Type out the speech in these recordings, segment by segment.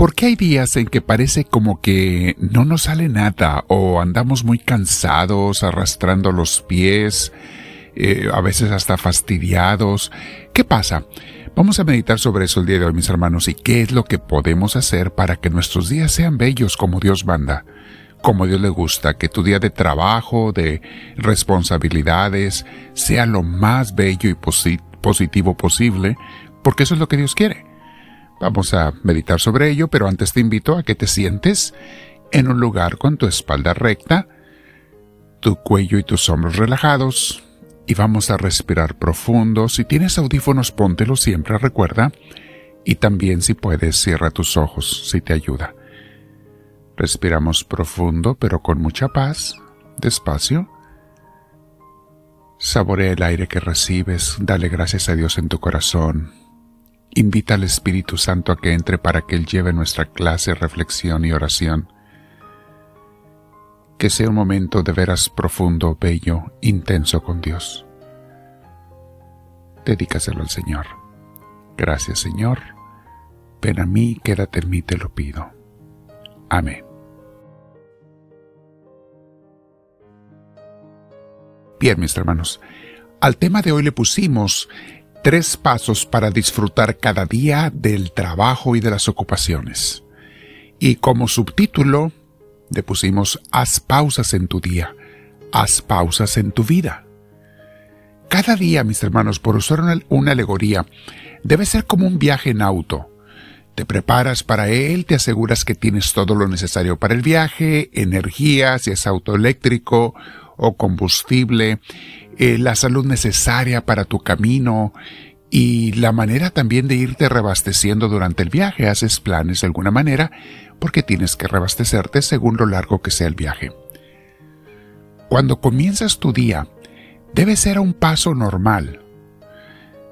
¿Por qué hay días en que parece como que no nos sale nada o andamos muy cansados, arrastrando los pies, eh, a veces hasta fastidiados? ¿Qué pasa? Vamos a meditar sobre eso el día de hoy, mis hermanos, y qué es lo que podemos hacer para que nuestros días sean bellos como Dios manda, como Dios le gusta, que tu día de trabajo, de responsabilidades, sea lo más bello y positivo posible, porque eso es lo que Dios quiere. Vamos a meditar sobre ello, pero antes te invito a que te sientes en un lugar con tu espalda recta, tu cuello y tus hombros relajados, y vamos a respirar profundo. Si tienes audífonos, póntelos siempre, recuerda. Y también si puedes, cierra tus ojos, si te ayuda. Respiramos profundo, pero con mucha paz, despacio. Saborea el aire que recibes, dale gracias a Dios en tu corazón. Invita al Espíritu Santo a que entre para que Él lleve nuestra clase, reflexión y oración. Que sea un momento de veras profundo, bello, intenso con Dios. Dedícaselo al Señor. Gracias, Señor. Ven a mí, quédate en mí, te lo pido. Amén. Bien, mis hermanos, al tema de hoy le pusimos tres pasos para disfrutar cada día del trabajo y de las ocupaciones. Y como subtítulo le pusimos Haz pausas en tu día, haz pausas en tu vida. Cada día, mis hermanos, por usar una, alegoría, debe ser como un viaje en auto. Te preparas para él, te aseguras que tienes todo lo necesario para el viaje, energía, si es auto eléctrico o combustible, eh, la salud necesaria para tu camino y la manera también de irte rebasteciendo durante el viaje. Haces planes de alguna manera porque tienes que rebastecerte según lo largo que sea el viaje. Cuando comienzas tu día, debe ser a un paso normal.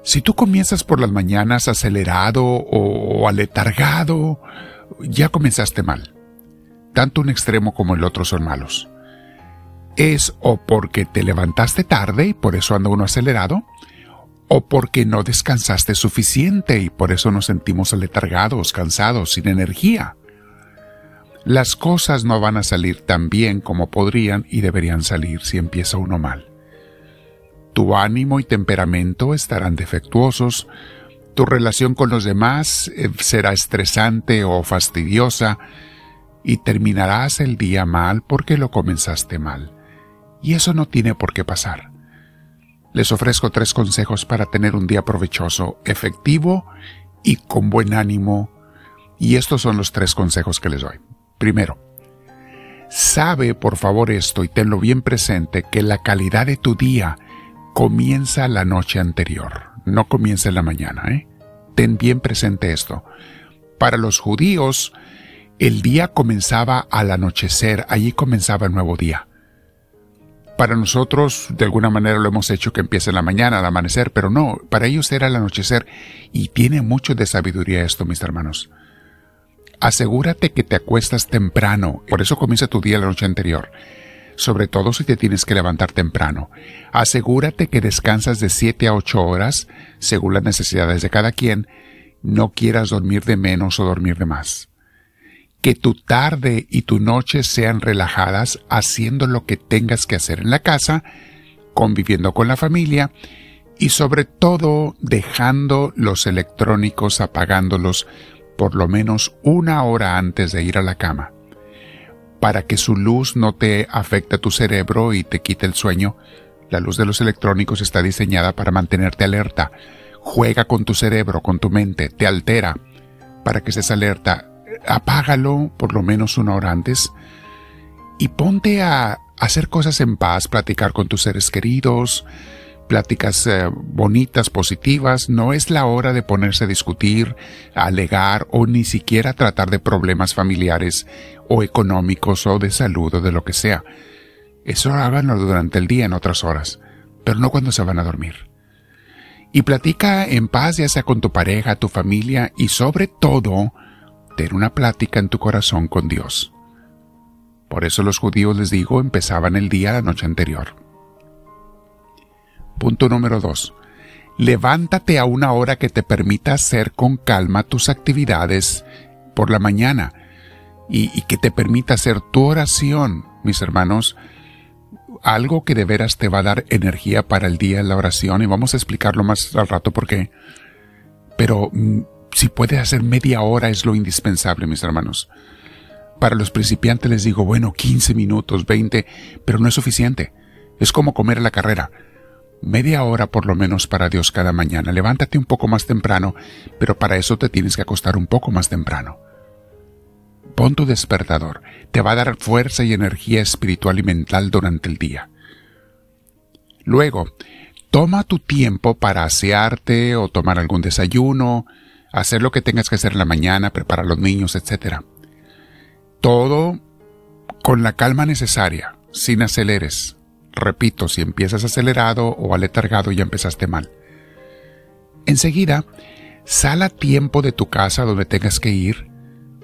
Si tú comienzas por las mañanas acelerado o aletargado, ya comenzaste mal. Tanto un extremo como el otro son malos. Es o porque te levantaste tarde y por eso anda uno acelerado, o porque no descansaste suficiente y por eso nos sentimos aletargados, cansados, sin energía. Las cosas no van a salir tan bien como podrían y deberían salir si empieza uno mal. Tu ánimo y temperamento estarán defectuosos, tu relación con los demás eh, será estresante o fastidiosa y terminarás el día mal porque lo comenzaste mal. Y eso no tiene por qué pasar. Les ofrezco tres consejos para tener un día provechoso, efectivo y con buen ánimo. Y estos son los tres consejos que les doy. Primero, sabe por favor esto y tenlo bien presente que la calidad de tu día comienza la noche anterior, no comienza en la mañana. ¿eh? Ten bien presente esto. Para los judíos, el día comenzaba al anochecer, allí comenzaba el nuevo día. Para nosotros, de alguna manera lo hemos hecho que empiece en la mañana, al amanecer, pero no, para ellos era el anochecer y tiene mucho de sabiduría esto, mis hermanos. Asegúrate que te acuestas temprano, por eso comienza tu día la noche anterior sobre todo si te tienes que levantar temprano. Asegúrate que descansas de 7 a 8 horas, según las necesidades de cada quien. No quieras dormir de menos o dormir de más. Que tu tarde y tu noche sean relajadas haciendo lo que tengas que hacer en la casa, conviviendo con la familia y sobre todo dejando los electrónicos apagándolos por lo menos una hora antes de ir a la cama para que su luz no te afecte a tu cerebro y te quite el sueño. La luz de los electrónicos está diseñada para mantenerte alerta. Juega con tu cerebro, con tu mente, te altera para que estés alerta. Apágalo por lo menos una hora antes y ponte a hacer cosas en paz, platicar con tus seres queridos, pláticas eh, bonitas, positivas, no es la hora de ponerse a discutir, a alegar o ni siquiera tratar de problemas familiares o económicos o de salud o de lo que sea. Eso háganlo durante el día en otras horas, pero no cuando se van a dormir. Y platica en paz ya sea con tu pareja, tu familia y sobre todo, ten una plática en tu corazón con Dios. Por eso los judíos, les digo, empezaban el día la noche anterior. Punto número 2. Levántate a una hora que te permita hacer con calma tus actividades por la mañana y, que te permita hacer tu oración, mis hermanos, algo que de veras te va a dar energía para el día en la oración y vamos a explicarlo más al rato porque, pero mm, si puedes hacer media hora es lo indispensable, mis hermanos. Para los principiantes les digo, bueno, 15 minutos, 20, pero no es suficiente. Es como comer la carrera. Media hora por lo menos para Dios cada mañana. Levántate un poco más temprano, pero para eso te tienes que acostar un poco más temprano. Pon tu despertador. Te va a dar fuerza y energía espiritual y mental durante el día. Luego, toma tu tiempo para asearte o tomar algún desayuno, hacer lo que tengas que hacer en la mañana, preparar a los niños, etc. Todo con la calma necesaria, sin aceleres. Repito, si empiezas acelerado o aletargado ya empezaste mal. Enseguida, sal a tiempo de tu casa donde tengas que ir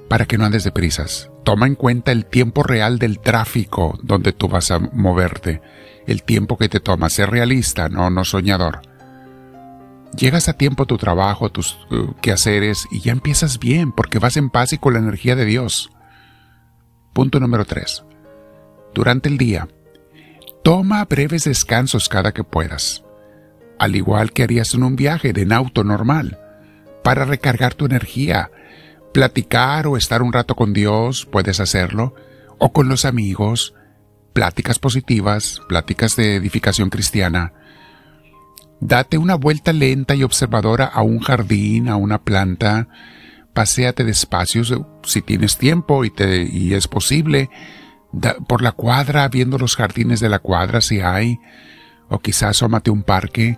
para que no andes de prisas. Toma en cuenta el tiempo real del tráfico donde tú vas a moverte, el tiempo que te toma. Sé realista, no, no soñador. Llegas a tiempo a tu trabajo, a tus uh, quehaceres y ya empiezas bien porque vas en paz y con la energía de Dios. Punto número 3. Durante el día, toma breves descansos cada que puedas, al igual que harías en un viaje de auto normal, para recargar tu energía, platicar o estar un rato con Dios, puedes hacerlo, o con los amigos, pláticas positivas, pláticas de edificación cristiana. Date una vuelta lenta y observadora a un jardín, a una planta, paséate despacio si tienes tiempo y, te, y es posible, por la cuadra, viendo los jardines de la cuadra si hay, o quizás asómate un parque,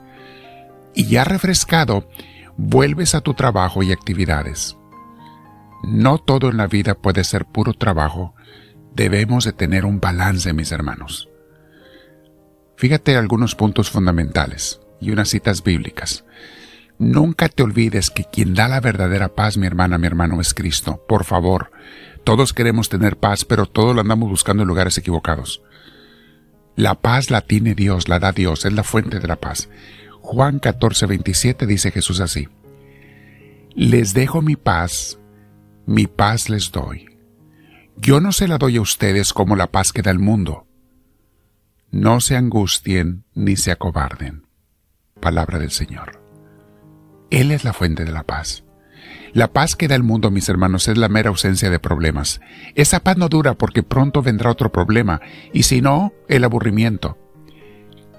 y ya refrescado, vuelves a tu trabajo y actividades. No todo en la vida puede ser puro trabajo. Debemos de tener un balance, mis hermanos. Fíjate algunos puntos fundamentales y unas citas bíblicas. Nunca te olvides que quien da la verdadera paz, mi hermana, mi hermano, es Cristo. Por favor, todos queremos tener paz, pero todos la andamos buscando en lugares equivocados. La paz la tiene Dios, la da Dios, es la fuente de la paz. Juan 14, 27 dice Jesús así. Les dejo mi paz, mi paz les doy. Yo no se la doy a ustedes como la paz que da el mundo. No se angustien ni se acobarden. Palabra del Señor. Él es la fuente de la paz. La paz que da el mundo, mis hermanos, es la mera ausencia de problemas. Esa paz no dura porque pronto vendrá otro problema, y si no, el aburrimiento.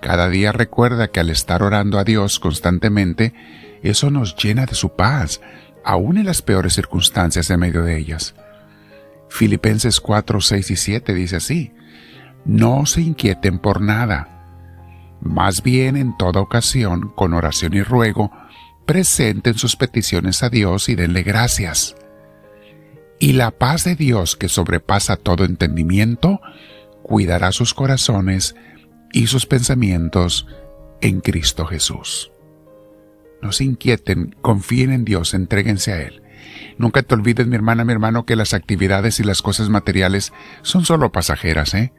Cada día recuerda que al estar orando a Dios constantemente, eso nos llena de su paz, aún en las peores circunstancias en medio de ellas. Filipenses 4, 6 y 7 dice así, No se inquieten por nada, más bien en toda ocasión, con oración y ruego, presenten sus peticiones a Dios y denle gracias. Y la paz de Dios que sobrepasa todo entendimiento, cuidará sus corazones y sus pensamientos en Cristo Jesús. No se inquieten, confíen en Dios, entréguense a Él. Nunca te olvides, mi hermana, mi hermano, que las actividades y las cosas materiales son solo pasajeras, ¿eh?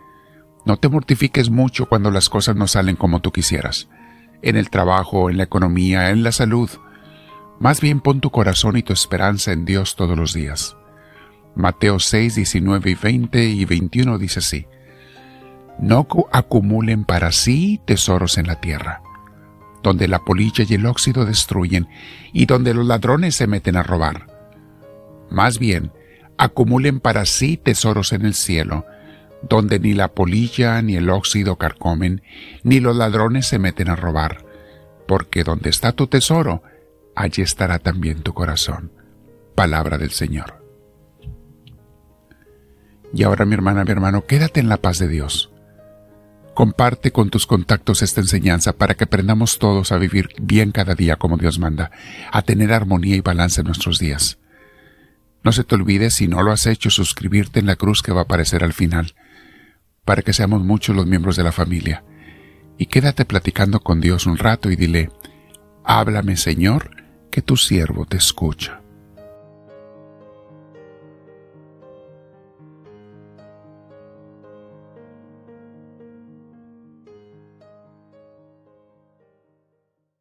No te mortifiques mucho cuando las cosas no salen como tú quisieras. En el trabajo, en la economía, en la salud. Más bien pon tu corazón y tu esperanza en Dios todos los días. Mateo 6, 19 y 20 y 21 dice así. No acumulen para sí tesoros en la tierra donde la polilla y el óxido destruyen y donde los ladrones se meten a robar. Más bien, acumulen para sí tesoros en el cielo, donde ni la polilla ni el óxido carcomen, ni los ladrones se meten a robar, porque donde está tu tesoro, allí estará también tu corazón. Palabra del Señor. Y ahora mi hermana, mi hermano, quédate en la paz de Dios. Comparte con tus contactos esta enseñanza para que aprendamos todos a vivir bien cada día como Dios manda, a tener armonía y balance en nuestros días. No se te olvide, si no lo has hecho, suscribirte en la cruz que va a aparecer al final, para que seamos muchos los miembros de la familia. Y quédate platicando con Dios un rato y dile, Háblame Señor, que tu siervo te escucha.